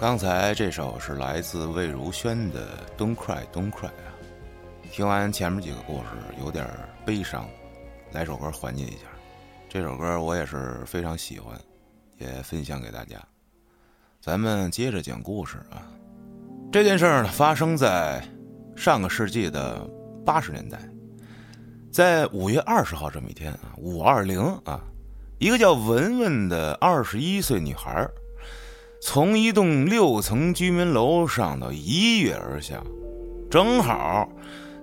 刚才这首是来自魏如萱的《Don't Cry Don't Cry》啊。听完前面几个故事，有点悲伤，来首歌缓解一下。这首歌我也是非常喜欢，也分享给大家。咱们接着讲故事啊。这件事儿呢，发生在上个世纪的八十年代，在五月二十号这么一天啊，五二零啊，一个叫文文的二十一岁女孩儿，从一栋六层居民楼上的一跃而下，正好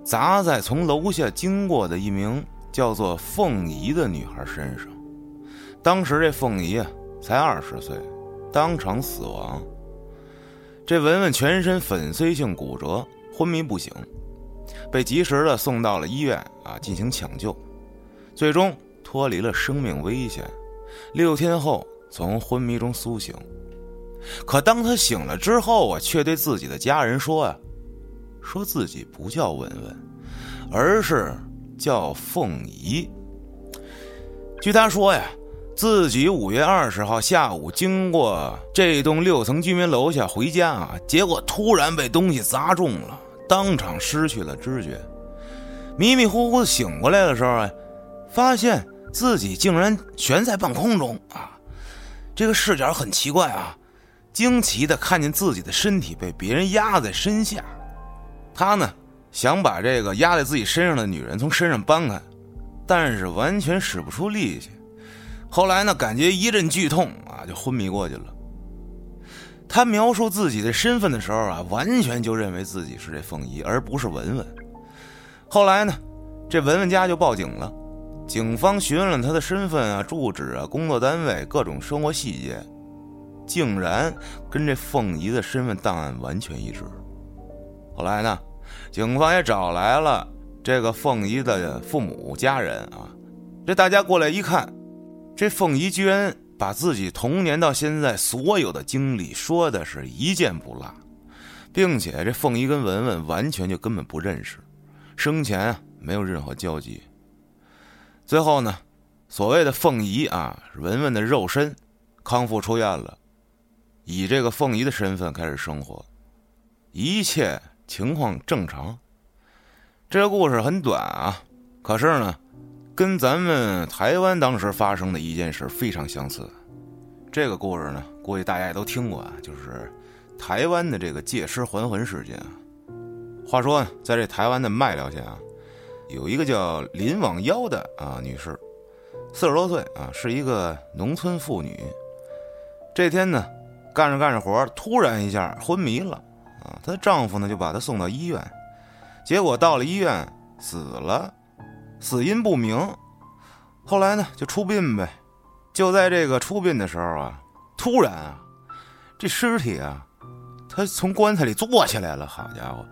砸在从楼下经过的一名叫做凤仪的女孩身上。当时这凤仪啊才二十岁，当场死亡。这文文全身粉碎性骨折，昏迷不醒，被及时的送到了医院啊进行抢救，最终脱离了生命危险。六天后从昏迷中苏醒，可当他醒了之后啊，却对自己的家人说啊，说自己不叫文文，而是叫凤仪。据他说呀。自己五月二十号下午经过这栋六层居民楼下回家啊，结果突然被东西砸中了，当场失去了知觉。迷迷糊糊的醒过来的时候啊，发现自己竟然悬在半空中啊！这个视角很奇怪啊，惊奇的看见自己的身体被别人压在身下。他呢想把这个压在自己身上的女人从身上搬开，但是完全使不出力气。后来呢，感觉一阵剧痛啊，就昏迷过去了。他描述自己的身份的时候啊，完全就认为自己是这凤仪，而不是文文。后来呢，这文文家就报警了，警方询问了他的身份啊、住址啊、工作单位各种生活细节，竟然跟这凤仪的身份档案完全一致。后来呢，警方也找来了这个凤仪的父母家人啊，这大家过来一看。这凤仪居然把自己童年到现在所有的经历说的是一件不落，并且这凤仪跟文文完全就根本不认识，生前没有任何交集。最后呢，所谓的凤仪啊，文文的肉身康复出院了，以这个凤仪的身份开始生活，一切情况正常。这个故事很短啊，可是呢。跟咱们台湾当时发生的一件事非常相似，这个故事呢，估计大家也都听过啊，就是台湾的这个借尸还魂事件啊。话说，在这台湾的麦寮县啊，有一个叫林网妖的啊女士，四十多岁啊，是一个农村妇女。这天呢，干着干着活，突然一下昏迷了啊，她的丈夫呢就把她送到医院，结果到了医院死了。死因不明，后来呢就出殡呗。就在这个出殡的时候啊，突然啊，这尸体啊，他从棺材里坐起来了。好家伙，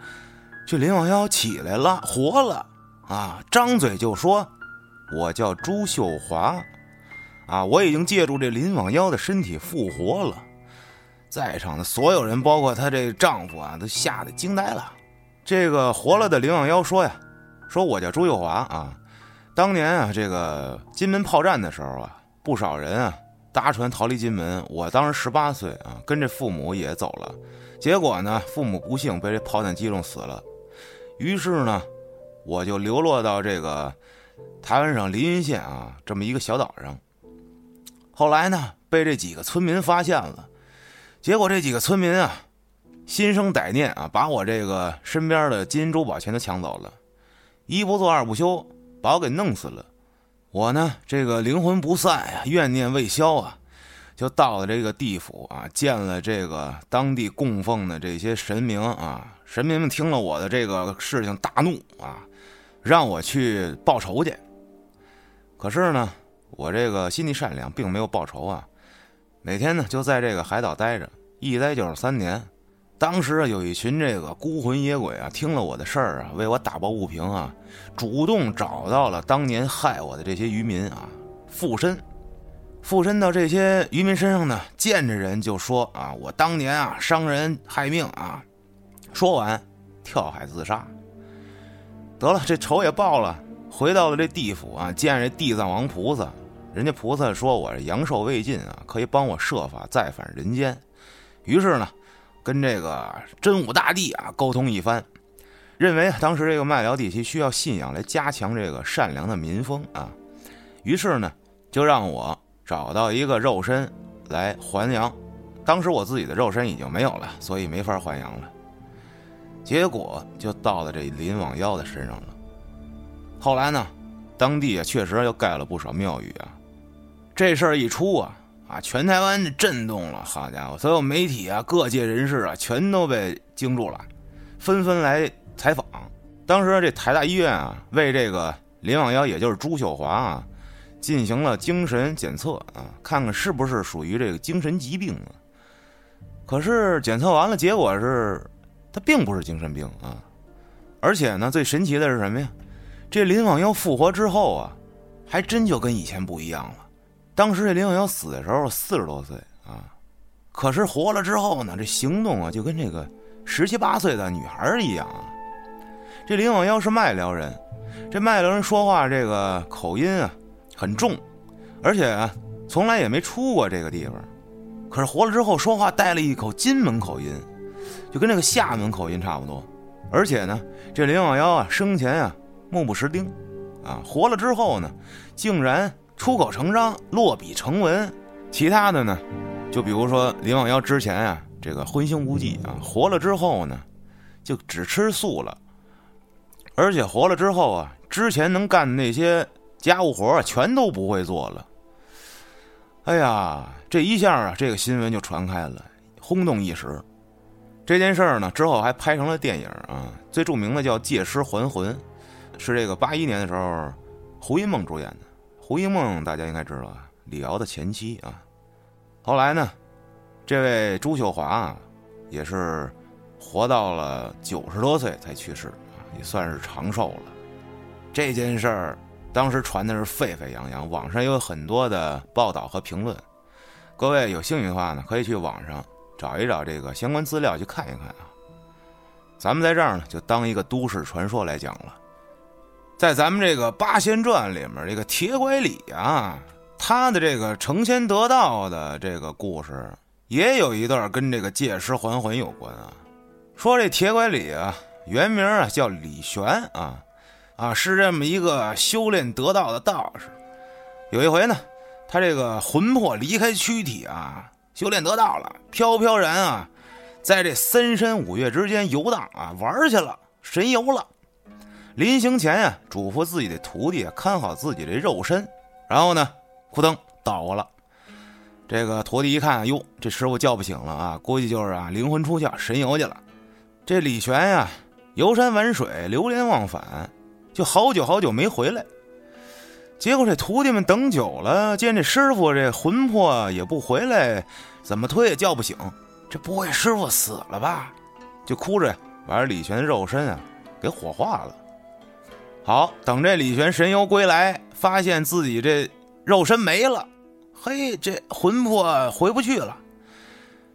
这林王幺起来了，活了啊！张嘴就说：“我叫朱秀华，啊，我已经借助这林王幺的身体复活了。”在场的所有人，包括她这丈夫啊，都吓得惊呆了。这个活了的林王幺说呀。说我叫朱秀华啊，当年啊，这个金门炮战的时候啊，不少人啊搭船逃离金门。我当时十八岁啊，跟着父母也走了。结果呢，父母不幸被这炮弹击中死了。于是呢，我就流落到这个台湾省林云县啊这么一个小岛上。后来呢，被这几个村民发现了。结果这几个村民啊，心生歹念啊，把我这个身边的金银珠宝全都抢走了。一不做二不休，把我给弄死了。我呢，这个灵魂不散呀，怨念未消啊，就到了这个地府啊，见了这个当地供奉的这些神明啊。神明们听了我的这个事情，大怒啊，让我去报仇去。可是呢，我这个心地善良，并没有报仇啊。每天呢，就在这个海岛待着，一待就是三年。当时啊，有一群这个孤魂野鬼啊，听了我的事儿啊，为我打抱不平啊，主动找到了当年害我的这些渔民啊，附身，附身到这些渔民身上呢，见着人就说啊，我当年啊伤人害命啊，说完跳海自杀。得了，这仇也报了，回到了这地府啊，见这地藏王菩萨，人家菩萨说我阳寿未尽啊，可以帮我设法再返人间，于是呢。跟这个真武大帝啊沟通一番，认为当时这个麦寮地区需要信仰来加强这个善良的民风啊，于是呢就让我找到一个肉身来还阳。当时我自己的肉身已经没有了，所以没法还阳了。结果就到了这林网妖的身上了。后来呢，当地啊确实又盖了不少庙宇啊。这事儿一出啊，啊，全台湾震动了。好家伙，所有媒体啊、各界人士啊，全都被惊住了，纷纷来采访。当时这台大医院啊，为这个林网妖，也就是朱秀华啊，进行了精神检测啊，看看是不是属于这个精神疾病啊。可是检测完了，结果是。他并不是精神病啊，而且呢，最神奇的是什么呀？这林网妖复活之后啊，还真就跟以前不一样了。当时这林网妖死的时候四十多岁啊，可是活了之后呢，这行动啊就跟这个十七八岁的女孩一样啊。这林网妖是麦寮人，这麦寮人说话这个口音啊很重，而且啊从来也没出过这个地方，可是活了之后说话带了一口金门口音。就跟那个厦门口音差不多，而且呢，这林网妖啊，生前啊目不识丁，啊活了之后呢，竟然出口成章，落笔成文。其他的呢，就比如说林望妖之前啊，这个荤腥无忌啊，活了之后呢，就只吃素了，而且活了之后啊，之前能干的那些家务活全都不会做了。哎呀，这一下啊，这个新闻就传开了，轰动一时。这件事儿呢，之后还拍成了电影啊，最著名的叫《借尸还魂》，是这个八一年的时候胡因梦主演的。胡因梦大家应该知道啊，李敖的前妻啊。后来呢，这位朱秀华啊，也是活到了九十多岁才去世啊，也算是长寿了。这件事儿当时传的是沸沸扬扬，网上有很多的报道和评论。各位有兴趣的话呢，可以去网上。找一找这个相关资料去看一看啊，咱们在这儿呢就当一个都市传说来讲了。在咱们这个八仙传里面，这个铁拐李啊，他的这个成仙得道的这个故事，也有一段跟这个借尸还魂有关啊。说这铁拐李啊，原名啊叫李玄啊，啊是这么一个修炼得道的道士。有一回呢，他这个魂魄离开躯体啊。修炼得道了，飘飘然啊，在这三山五岳之间游荡啊，玩去了，神游了。临行前呀，嘱咐自己的徒弟看好自己的肉身，然后呢，扑腾倒了。这个徒弟一看，哟，这师傅叫不醒了啊，估计就是啊灵魂出窍，神游去了。这李玄呀，游山玩水，流连忘返，就好久好久没回来。结果这徒弟们等久了，见这师傅这魂魄也不回来，怎么推也叫不醒，这不会师傅死了吧？就哭着呀把李玄的肉身啊给火化了。好，等这李玄神游归来，发现自己这肉身没了，嘿，这魂魄回不去了。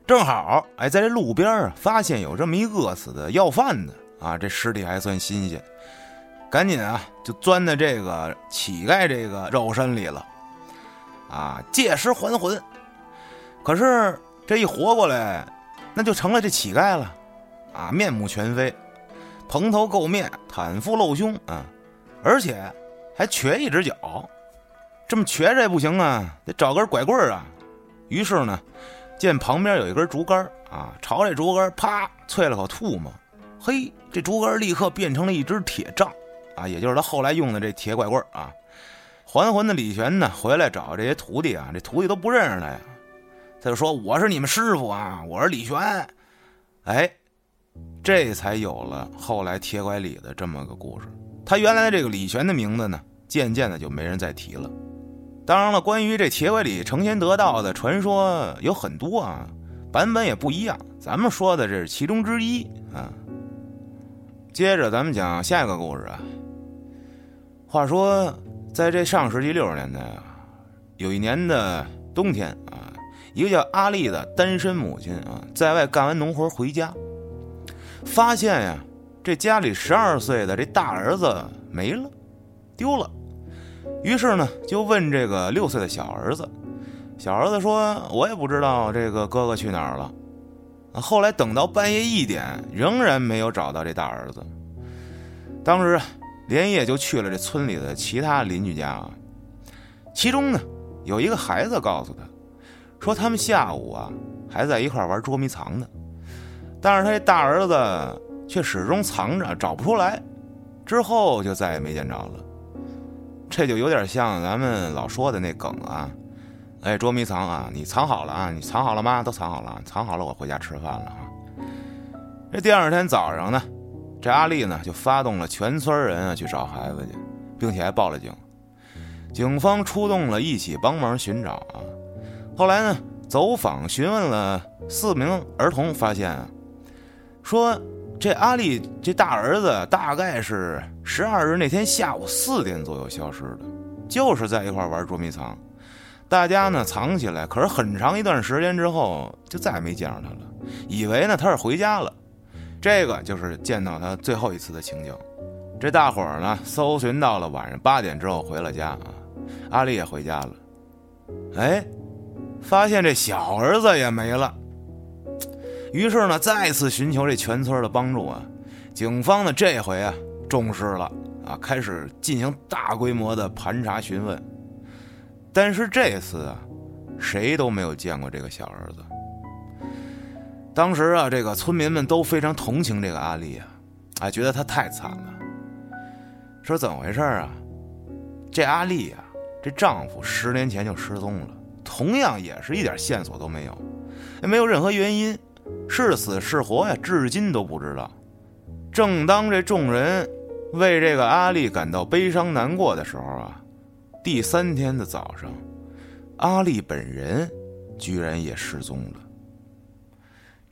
正好哎，在这路边啊，发现有这么一饿死的要饭的啊，这尸体还算新鲜。赶紧啊，就钻在这个乞丐这个肉身里了，啊，借尸还魂。可是这一活过来，那就成了这乞丐了，啊，面目全非，蓬头垢面，袒腹露胸啊，而且还瘸一只脚。这么瘸着也不行啊，得找根拐棍儿啊。于是呢，见旁边有一根竹竿啊，朝这竹竿啪啐了口唾沫，嘿，这竹竿立刻变成了一只铁杖。啊，也就是他后来用的这铁拐棍啊，还魂的李玄呢，回来找这些徒弟啊，这徒弟都不认识他呀，他就说我是你们师傅啊，我是李玄，哎，这才有了后来铁拐李的这么个故事。他原来这个李玄的名字呢，渐渐的就没人再提了。当然了，关于这铁拐李成仙得道的传说有很多啊，版本也不一样，咱们说的这是其中之一啊。接着咱们讲下一个故事啊。话说，在这上世纪六十年代啊，有一年的冬天啊，一个叫阿丽的单身母亲啊，在外干完农活回家，发现呀，这家里十二岁的这大儿子没了，丢了。于是呢，就问这个六岁的小儿子，小儿子说：“我也不知道这个哥哥去哪儿了。”后来等到半夜一点，仍然没有找到这大儿子。当时连夜就去了这村里的其他邻居家啊，其中呢有一个孩子告诉他，说他们下午啊还在一块玩捉迷藏呢，但是他这大儿子却始终藏着，找不出来，之后就再也没见着了。这就有点像咱们老说的那梗啊，哎，捉迷藏啊，你藏好了啊，你藏好了吗？都藏好了，藏好了，我回家吃饭了啊。这第二天早上呢，这阿丽呢就发动了全村人啊去找孩子去，并且还报了警。警方出动了，一起帮忙寻找啊。后来呢，走访询问了四名儿童，发现啊，说。这阿丽这大儿子大概是十二日那天下午四点左右消失的，就是在一块玩捉迷藏，大家呢藏起来，可是很长一段时间之后就再也没见着他了，以为呢他是回家了，这个就是见到他最后一次的情景。这大伙儿呢搜寻到了晚上八点之后回了家啊，阿丽也回家了，哎，发现这小儿子也没了。于是呢，再次寻求这全村的帮助啊，警方呢这回啊重视了啊，开始进行大规模的盘查询问。但是这次啊，谁都没有见过这个小儿子。当时啊，这个村民们都非常同情这个阿丽啊，啊，觉得她太惨了。说怎么回事啊？这阿丽啊，这丈夫十年前就失踪了，同样也是一点线索都没有，也没有任何原因。是死是活呀，至今都不知道。正当这众人为这个阿丽感到悲伤难过的时候啊，第三天的早上，阿丽本人居然也失踪了。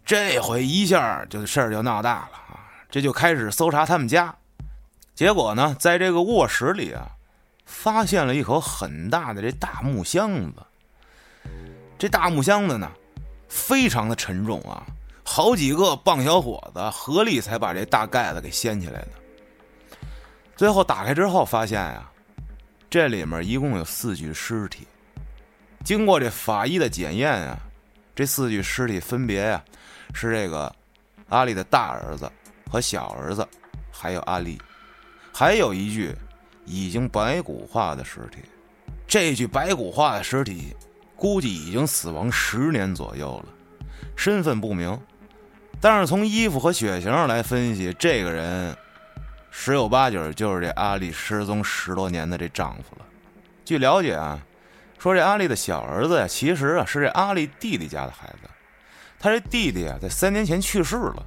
这回一下就事儿就闹大了啊！这就开始搜查他们家，结果呢，在这个卧室里啊，发现了一口很大的这大木箱子。这大木箱子呢？非常的沉重啊，好几个棒小伙子合力才把这大盖子给掀起来的。最后打开之后，发现呀，这里面一共有四具尸体。经过这法医的检验啊，这四具尸体分别呀是这个阿丽的大儿子和小儿子，还有阿丽，还有一具已经白骨化的尸体。这具白骨化的尸体。估计已经死亡十年左右了，身份不明。但是从衣服和血型上来分析，这个人十有八九就是这阿丽失踪十多年的这丈夫了。据了解啊，说这阿丽的小儿子呀，其实啊是这阿丽弟弟家的孩子。他这弟弟啊，在三年前去世了，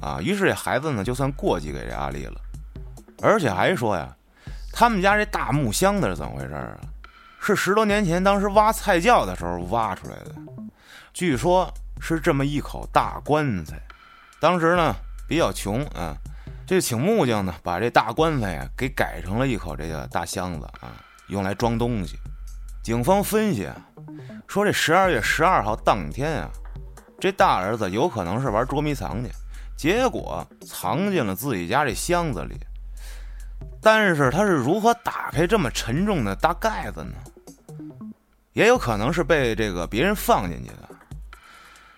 啊，于是这孩子呢就算过继给这阿丽了。而且还说呀，他们家这大木箱子是怎么回事啊？是十多年前，当时挖菜窖的时候挖出来的，据说是这么一口大棺材。当时呢比较穷啊，就请木匠呢把这大棺材呀给改成了一口这个大箱子啊，用来装东西。警方分析啊，说这十二月十二号当天啊，这大儿子有可能是玩捉迷藏去，结果藏进了自己家这箱子里。但是他是如何打开这么沉重的大盖子呢？也有可能是被这个别人放进去的。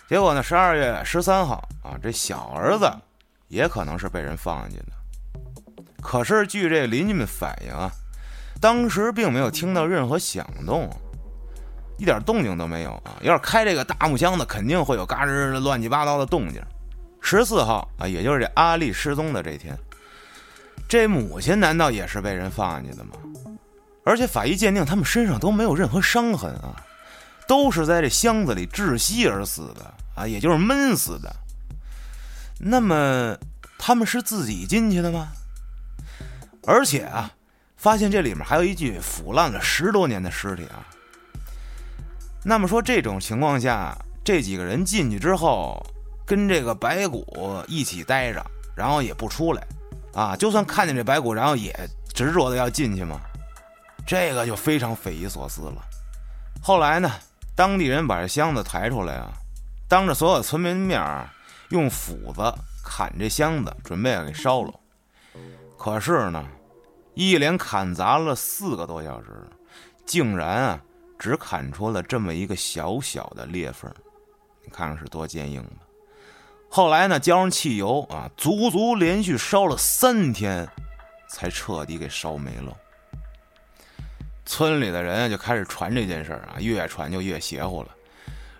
结果呢，十二月十三号啊，这小儿子也可能是被人放进去的。可是据这邻居们反映啊，当时并没有听到任何响动，一点动静都没有啊。要是开这个大木箱子，肯定会有嘎吱乱七八糟的动静。十四号啊，也就是这阿丽失踪的这天，这母亲难道也是被人放进去的吗？而且法医鉴定，他们身上都没有任何伤痕啊，都是在这箱子里窒息而死的啊，也就是闷死的。那么他们是自己进去的吗？而且啊，发现这里面还有一具腐烂了十多年的尸体啊。那么说这种情况下，这几个人进去之后，跟这个白骨一起待着，然后也不出来啊，就算看见这白骨，然后也执着的要进去吗？这个就非常匪夷所思了。后来呢，当地人把这箱子抬出来啊，当着所有村民面用斧子砍这箱子，准备要给烧了。可是呢，一连砍砸了四个多小时，竟然啊，只砍出了这么一个小小的裂缝。你看看是多坚硬吧？后来呢，浇上汽油啊，足足连续烧了三天，才彻底给烧没了。村里的人就开始传这件事儿啊，越传就越邪乎了，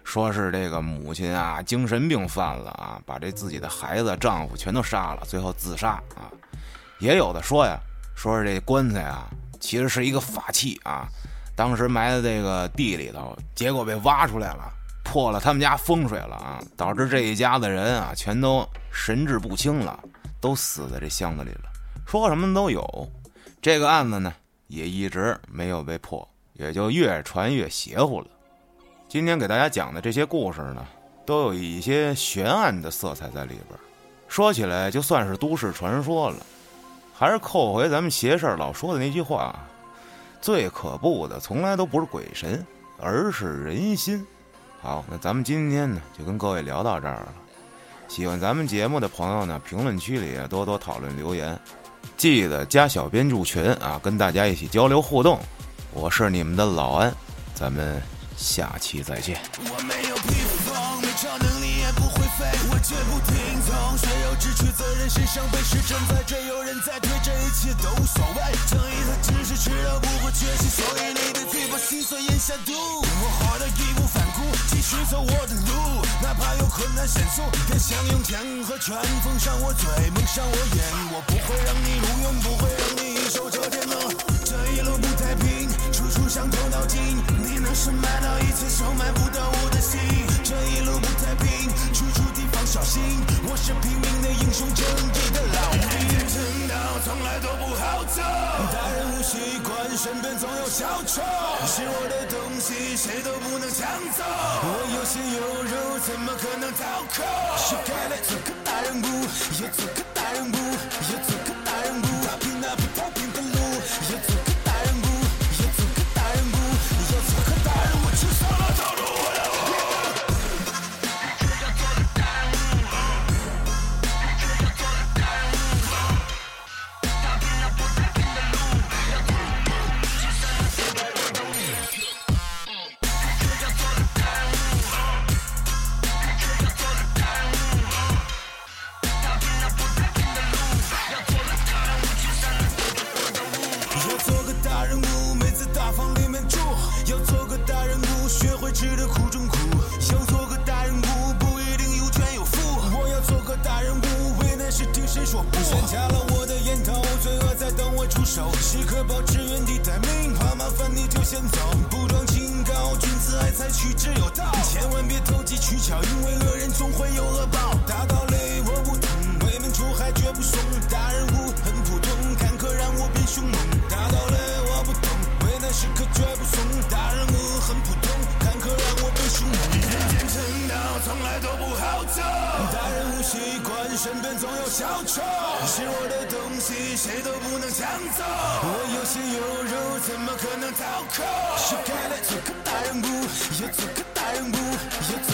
说是这个母亲啊精神病犯了啊，把这自己的孩子、丈夫全都杀了，最后自杀啊。也有的说呀，说是这棺材啊，其实是一个法器啊，当时埋在这个地里头，结果被挖出来了，破了他们家风水了啊，导致这一家子人啊全都神志不清了，都死在这箱子里了。说什么都有，这个案子呢也一直没有被破，也就越传越邪乎了。今天给大家讲的这些故事呢，都有一些悬案的色彩在里边，说起来就算是都市传说了。还是扣回咱们邪事儿老说的那句话，最可怖的从来都不是鬼神，而是人心。好，那咱们今天呢就跟各位聊到这儿了。喜欢咱们节目的朋友呢，评论区里多多讨论留言，记得加小编入群啊，跟大家一起交流互动。我是你们的老安，咱们下期再见。我没有披风，没超能力也不会飞，我绝不听从，血肉之躯责任身上背是正在追，有人在推，这一切都无所谓。正义它只是迟到不会缺席，所以你的嘴巴心碎咽下毒。我活得义无反，继续走我的路，哪怕有困难险阻，也想用枪和拳封上我嘴，蒙上我眼。我不会让你无用，不会让你受这煎熬。这一路不太平，处处伤透脑筋。你能是买到一次，收买不到我的心。小心，我是拼命的英雄，正义的老兵。正道从来都不好走，大人不习惯，身边总有小丑。是我的东西，谁都不能抢走。我有血有肉，怎么可能讨口？是该来做个大人物，也做个大人物，也做吃的苦中苦想做个大人物不一定有权有富我要做个大人物为难时听谁说不先掐了我的烟头罪恶在等我出手时刻保持原地待命怕麻烦你就先走不装清高君子爱财取之有道千万别投机取巧因为恶人总会有恶报。大道理我不懂为民除害绝不怂。大人物很普通坎坷让我变凶猛。大道理我不懂危难时刻绝不怂。大人物很普通。人间正道从来都不好走，大人物习惯身边总有小丑。是我的东西，谁都不能抢走。我有血有肉，怎么可能讨口？是该来做个大人物，也做个大人物，也做。